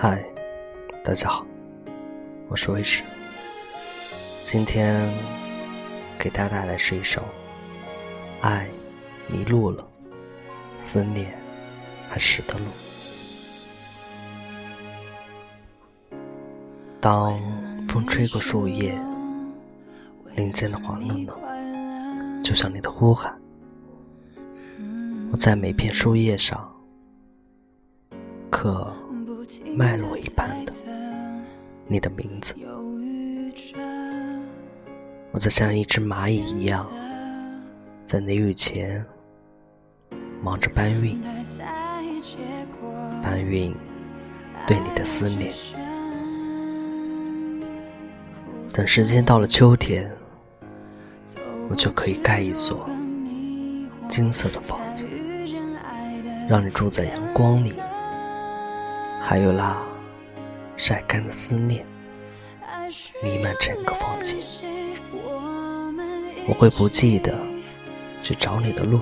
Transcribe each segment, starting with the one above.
嗨，大家好，我是魏迟。今天给大家带来是一首《爱迷路了，思念还识得路》。当风吹过树叶，林间的黄嫩嫩，就像你的呼喊。我在每片树叶上刻。脉络一般的，你的名字，我在像一只蚂蚁一样，在雷雨前忙着搬运，搬运对你的思念。等时间到了秋天，我就可以盖一所金色的房子，让你住在阳光里。还有那晒干的思念，弥漫整个房间。我会不记得去找你的路，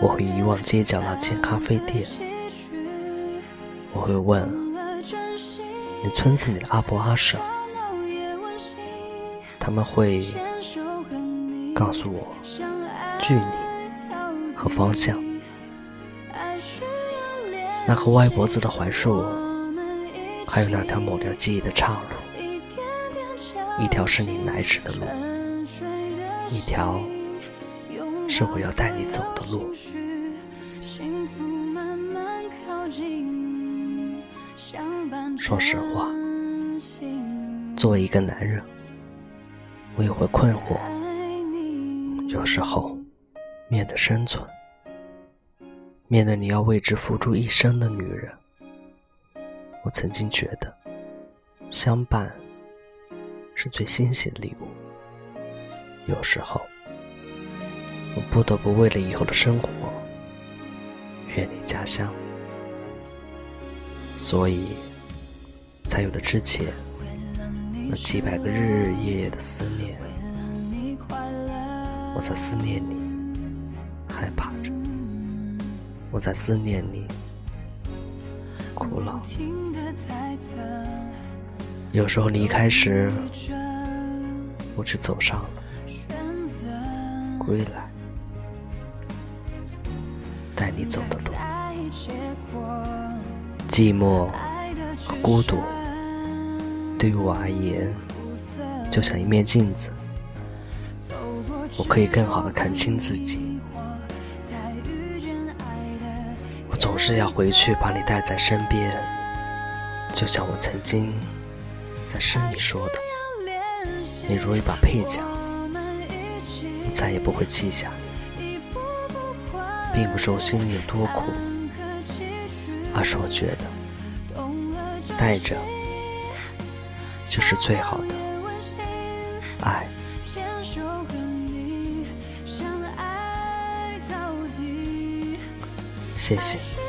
我会遗忘街角那间咖啡店。我会问你村子里的阿伯阿婶，他们会告诉我距离和方向。那棵歪脖子的槐树，还有那条抹掉记忆的岔路，一条是你来时的路，一条是我要带你走的路。说实话，作为一个男人，我也会困惑，有时候面对生存。面对你要为之付出一生的女人，我曾经觉得，相伴是最欣喜的礼物。有时候，我不得不为了以后的生活，远离家乡，所以才有了之前那几百个日日夜夜的思念。我在思念你，害怕着。我在思念你，苦恼。有时候离开时，我只走上了归来，带你走的路。寂寞和孤独，对于我而言，就像一面镜子，我可以更好的看清自己。总是要回去把你带在身边，就像我曾经在诗里说的：“你如一把配角，我再也不会弃下。”并不是我心里有多苦，而是我觉得带着就是最好的爱。谢谢。